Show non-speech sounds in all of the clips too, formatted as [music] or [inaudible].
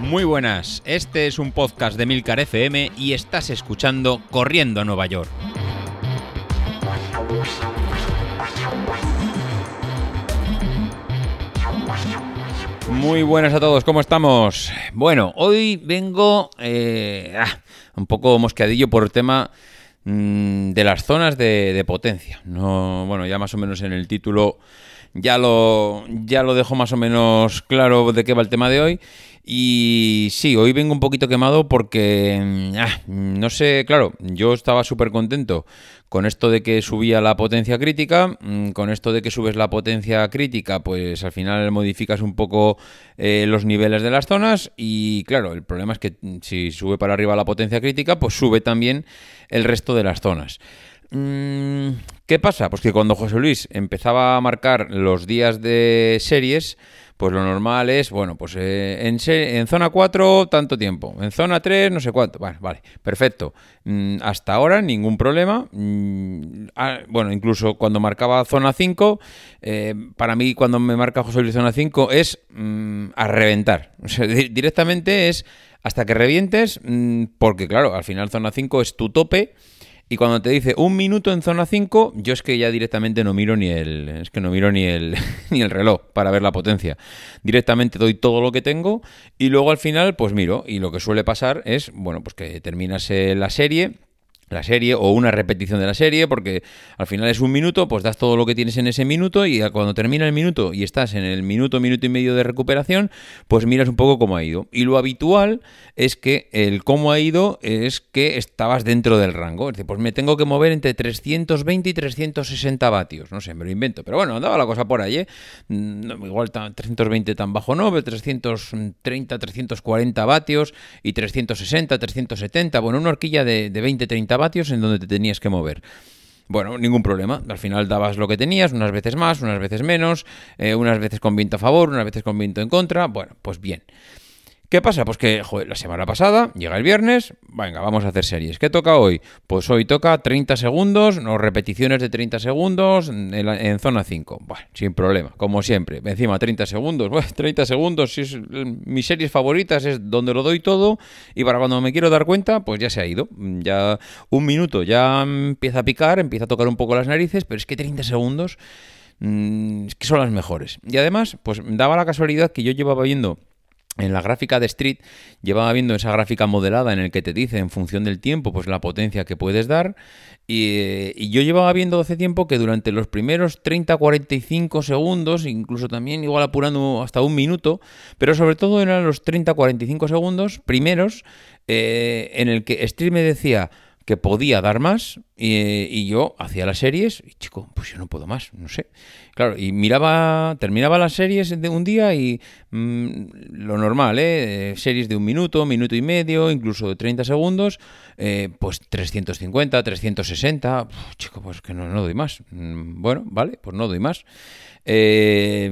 Muy buenas, este es un podcast de Milcar FM y estás escuchando Corriendo a Nueva York. Muy buenas a todos, ¿cómo estamos? Bueno, hoy vengo eh, ah, un poco mosqueadillo por el tema mm, de las zonas de, de potencia. No, bueno, ya más o menos en el título ya lo, ya lo dejo más o menos claro de qué va el tema de hoy. Y sí, hoy vengo un poquito quemado porque, mm, ah, no sé, claro, yo estaba súper contento con esto de que subía la potencia crítica, mm, con esto de que subes la potencia crítica, pues al final modificas un poco eh, los niveles de las zonas y claro, el problema es que mm, si sube para arriba la potencia crítica, pues sube también el resto de las zonas. ¿Qué pasa? Pues que cuando José Luis empezaba a marcar los días de series, pues lo normal es, bueno, pues eh, en, en, zona 4 tanto tiempo, en zona 3 no sé cuánto. Vale, vale, perfecto. Mm, hasta ahora ningún problema. Mm, ah, bueno, incluso cuando marcaba zona 5, eh, para mí cuando me marca José Luis zona 5 es mm, a reventar. [laughs] Directamente es hasta que revientes, porque claro, al final zona 5 es tu tope. Y cuando te dice un minuto en zona 5, yo es que ya directamente no miro ni el. Es que no miro ni el, [laughs] ni el reloj para ver la potencia. Directamente doy todo lo que tengo y luego al final, pues miro. Y lo que suele pasar es, bueno, pues que terminas la serie la serie o una repetición de la serie, porque al final es un minuto, pues das todo lo que tienes en ese minuto y cuando termina el minuto y estás en el minuto, minuto y medio de recuperación, pues miras un poco cómo ha ido. Y lo habitual es que el cómo ha ido es que estabas dentro del rango. Es decir, pues me tengo que mover entre 320 y 360 vatios. No sé, me lo invento. Pero bueno, andaba la cosa por ahí, ¿eh? Igual 320 tan bajo no, 330, 340 vatios y 360, 370. Bueno, una horquilla de, de 20, 30 vatios en donde te tenías que mover. Bueno, ningún problema. Al final dabas lo que tenías, unas veces más, unas veces menos, eh, unas veces con viento a favor, unas veces con viento en contra. Bueno, pues bien. ¿Qué pasa? Pues que la semana pasada, llega el viernes, venga, vamos a hacer series. ¿Qué toca hoy? Pues hoy toca 30 segundos, no repeticiones de 30 segundos en, zona 5. Bueno, sin problema, como siempre. Encima 30 segundos, [laughs] bueno, 30 segundos, si es, mis series favoritas es donde lo doy todo y para cuando me quiero dar cuenta, pues ya se ha ido. Ya un minuto, ya empieza a picar, empieza a tocar un poco las narices, pero es que 30 segundos es que son las mejores. Y además, pues daba la casualidad que yo llevaba viendo en la gráfica de Street llevaba viendo esa gráfica modelada en el que te dice en función del tiempo pues la potencia que puedes dar. Y, yo llevaba viendo hace tiempo que durante los primeros 30-45 segundos, incluso también igual apurando hasta un minuto, pero sobre todo eran los 30-45 segundos primeros eh, en el que Street me decía que podía dar más y, yo hacía las series y chico, pues yo no puedo más, no sé. Claro, y miraba, terminaba las series de un día y mm, lo normal, ¿eh? Series de un minuto, minuto y medio, incluso de 30 segundos, eh, pues 350, 360, chico, pues que no, no doy más. Mm, bueno, vale, pues no doy más. Eh,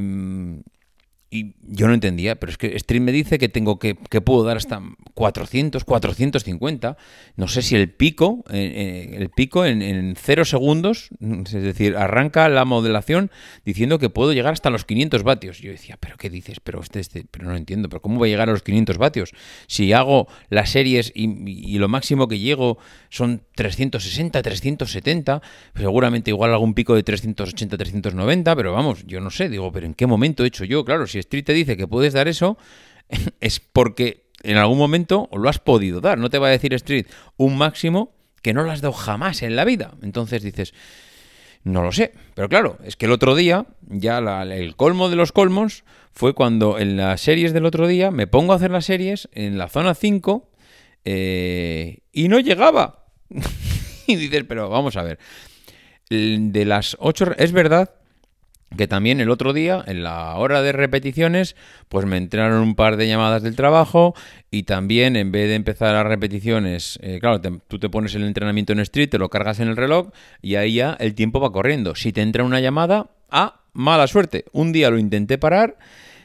y yo no entendía, pero es que Stream me dice que tengo que, que puedo dar hasta 400, 450. No sé si el pico, eh, eh, el pico en, en cero segundos, es decir, arranca la modelación diciendo que puedo llegar hasta los 500 vatios. Yo decía, ¿pero qué dices? Pero, este, este, pero no entiendo, ¿pero cómo voy a llegar a los 500 vatios? Si hago las series y, y lo máximo que llego son 360, 370, seguramente igual algún pico de 380, 390, pero vamos, yo no sé, digo, ¿pero en qué momento he hecho yo? Claro, si Street te dice que puedes dar eso, [laughs] es porque en algún momento lo has podido dar. No te va a decir Street un máximo que no lo has dado jamás en la vida. Entonces dices, no lo sé. Pero claro, es que el otro día, ya el colmo de los colmos fue cuando en las series del otro día me pongo a hacer las series en la zona 5 eh, y no llegaba. [laughs] y dices, pero vamos a ver. De las 8, es verdad que también el otro día, en la hora de repeticiones, pues me entraron un par de llamadas del trabajo y también en vez de empezar las repeticiones, eh, claro, tú te pones el entrenamiento en street, te lo cargas en el reloj y ahí ya el tiempo va corriendo. Si te entra una llamada, ah, mala suerte. Un día lo intenté parar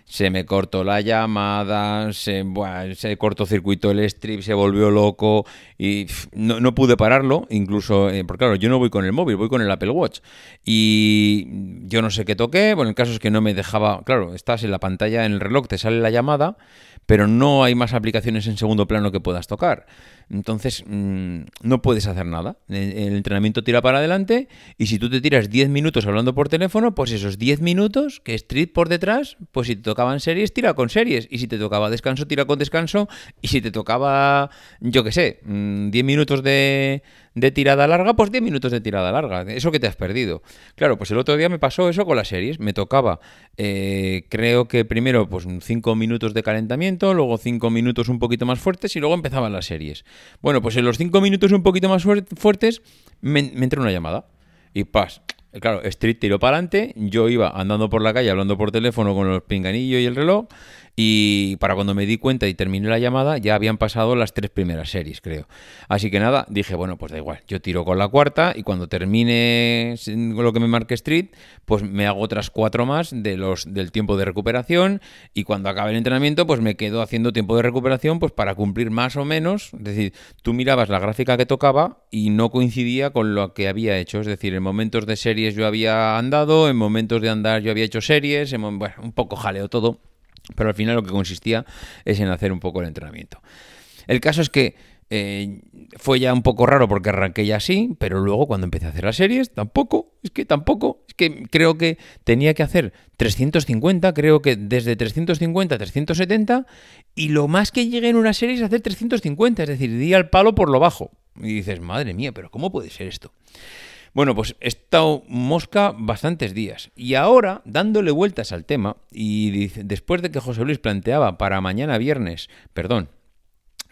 se me cortó la llamada, se, buah, se cortocircuitó el strip, se volvió loco y no, no pude pararlo, incluso, eh, porque claro, yo no voy con el móvil, voy con el Apple Watch. Y yo no sé qué toqué, bueno, el caso es que no me dejaba, claro, estás en la pantalla, en el reloj, te sale la llamada, pero no hay más aplicaciones en segundo plano que puedas tocar. Entonces, mmm, no puedes hacer nada. El, entrenamiento tira para adelante y si tú te tiras 10 minutos hablando por teléfono, pues esos 10 minutos que Street por detrás, pues si te tocaban series, tira con series. Y si te tocaba descanso, tira con descanso. Y si te tocaba, yo qué sé, 10 minutos de, de tirada larga, pues 10 minutos de tirada larga. Eso que te has perdido. Claro, pues el otro día me pasó eso con las series. Me tocaba, eh, creo que primero, pues 5 minutos de calentamiento, luego 5 minutos un poquito más fuertes y luego empezaban las series. Bueno, pues en los 5 minutos un poquito más fuertes me, me entró una llamada. Y pas, Claro, Street tiró para adelante, yo iba andando por la calle hablando por teléfono con los pinganillos y el reloj y para cuando me di cuenta y terminé la llamada ya habían pasado las tres primeras series, creo. Así que nada, dije, bueno, pues da igual, yo tiro con la cuarta y cuando termine lo que me marque Street, pues me hago otras cuatro más de los del tiempo de recuperación y cuando acabe el entrenamiento pues me quedo haciendo tiempo de recuperación pues para cumplir más o menos, es decir, tú mirabas la gráfica que tocaba y no coincidía con lo que había hecho, es decir, en momentos de series yo había andado, en momentos de andar yo había hecho series, en, bueno, un poco jaleo todo. Pero al final lo que consistía es en hacer un poco el entrenamiento. El caso es que eh, fue ya un poco raro porque arranqué ya así, pero luego cuando empecé a hacer las series, tampoco, es que tampoco, es que creo que tenía que hacer 350, creo que desde 350 a 370, y lo más que llegué en una serie es hacer 350, es decir, di al palo por lo bajo. Y dices, madre mía, pero ¿cómo puede ser esto? Bueno, pues he estado mosca bastantes días y ahora, dándole vueltas al tema, y después de que José Luis planteaba para mañana viernes, perdón,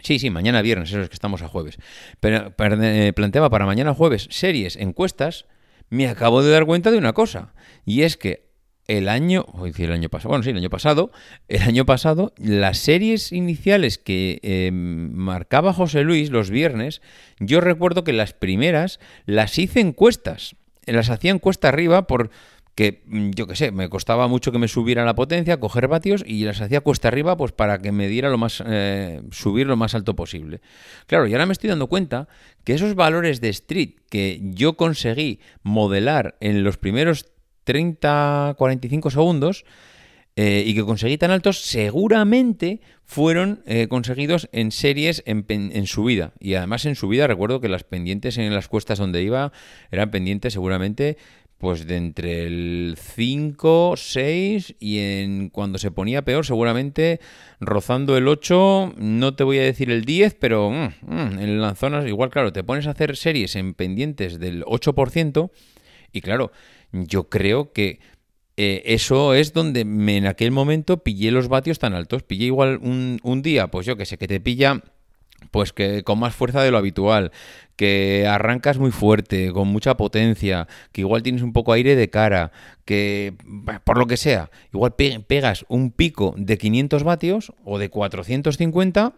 Sí, sí, mañana viernes, eso es que estamos a jueves. Pero, eh, planteaba para mañana jueves series, encuestas, me acabo de dar cuenta de una cosa. Y es que el año, el año pasado, bueno, sí, el año pasado, el año pasado, las series iniciales que eh, marcaba José Luis los viernes, yo recuerdo que las primeras las hice encuestas, las hacía encuesta arriba por que mm, yo qué sé, me costaba mucho que me subiera la potencia, coger vatios y las hacía cuesta arriba pues para que me diera lo más eh, subir lo más alto posible. Claro, y ahora me estoy dando cuenta que esos valores de street que yo conseguí modelar en los primeros 30, 45 segundos eh, y que conseguí tan altos, seguramente fueron eh, conseguidos en series en, en, subida. Y además en subida recuerdo que las pendientes en las cuestas donde iba eran pendientes seguramente pues de entre el 5, 6 y en cuando se ponía peor seguramente rozando el 8, no te voy a decir el 10, pero mm, mm, en las zonas igual claro, te pones a hacer series en pendientes del 8% y claro, yo creo que eh, eso es donde me, en aquel momento pillé los vatios tan altos. Pillé igual un, un día, pues yo que sé, que te pilla pues que con más fuerza de lo habitual, que arrancas muy fuerte, con mucha potencia, que igual tienes un poco aire de cara, que por lo que sea, igual pegas un pico de 500 vatios o de 450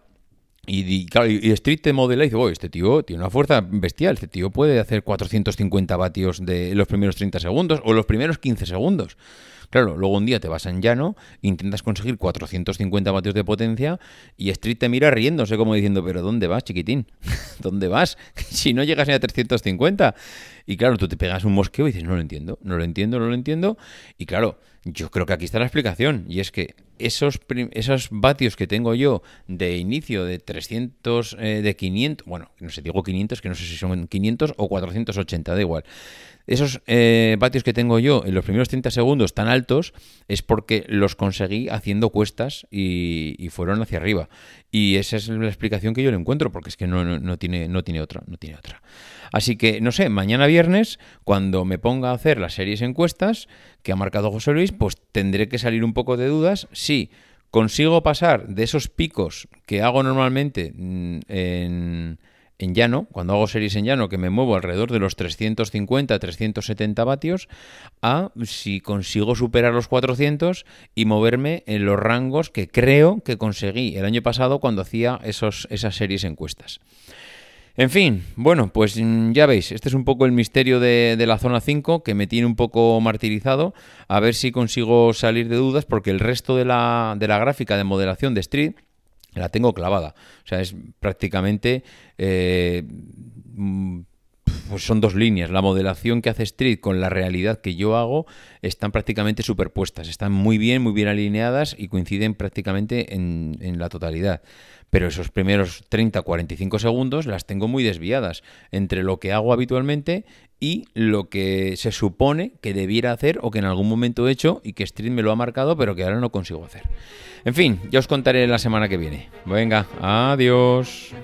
y, y, claro, y Street te modela y dice, este tío tiene una fuerza bestial, este tío puede hacer 450 vatios de los primeros 30 segundos o los primeros 15 segundos. Claro, luego un día te vas en llano, intentas conseguir 450 vatios de potencia y Street te mira riéndose como diciendo, pero ¿dónde vas, chiquitín? [laughs] ¿Dónde vas? [laughs] si no llegas ni a 350. Y claro, tú te pegas un mosqueo y dices, no lo entiendo, no lo entiendo, no lo entiendo. Y claro, yo creo que aquí está la explicación. Y es que esos, esos vatios que tengo yo de inicio de 300, eh, de 500, bueno, no sé, digo 500, que no sé si son 500 o 480, da igual esos eh, vatios que tengo yo en los primeros 30 segundos tan altos es porque los conseguí haciendo cuestas y, y, fueron hacia arriba. Y esa es la explicación que yo le encuentro, porque es que no, no, no, tiene, no tiene otra, no tiene otra. Así que, no sé, mañana viernes, cuando me ponga a hacer las series encuestas que ha marcado José Luis, pues tendré que salir un poco de dudas si consigo pasar de esos picos que hago normalmente mm, en en llano, cuando hago series en llano, que me muevo alrededor de los 350-370 vatios, a si consigo superar los 400 y moverme en los rangos que creo que conseguí el año pasado cuando hacía esos, esas series encuestas. En fin, bueno, pues mm, ya veis, este es un poco el misterio de, la zona 5 que me tiene un poco martirizado. A ver si consigo salir de dudas porque el resto de la, gráfica de modelación de Street la tengo clavada. O sea, es prácticamente... Eh, mm, pues son dos líneas. La modelación que hace Street con la realidad que yo hago están prácticamente superpuestas. Están muy bien, muy bien alineadas y coinciden prácticamente en, en la totalidad pero esos primeros 30-45 segundos las tengo muy desviadas entre lo que hago habitualmente y lo que se supone que debiera hacer o que en algún momento he hecho y que Street me lo ha marcado pero que ahora no consigo hacer. En fin, ya os contaré la semana que viene. Venga, adiós.